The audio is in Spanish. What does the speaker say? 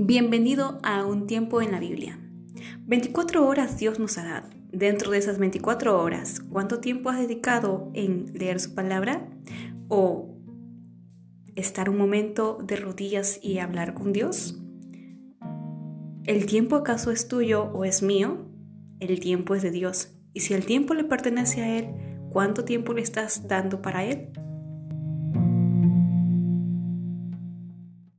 Bienvenido a un tiempo en la Biblia. 24 horas Dios nos ha dado. Dentro de esas 24 horas, ¿cuánto tiempo has dedicado en leer su palabra? ¿O estar un momento de rodillas y hablar con Dios? ¿El tiempo acaso es tuyo o es mío? El tiempo es de Dios. Y si el tiempo le pertenece a Él, ¿cuánto tiempo le estás dando para Él?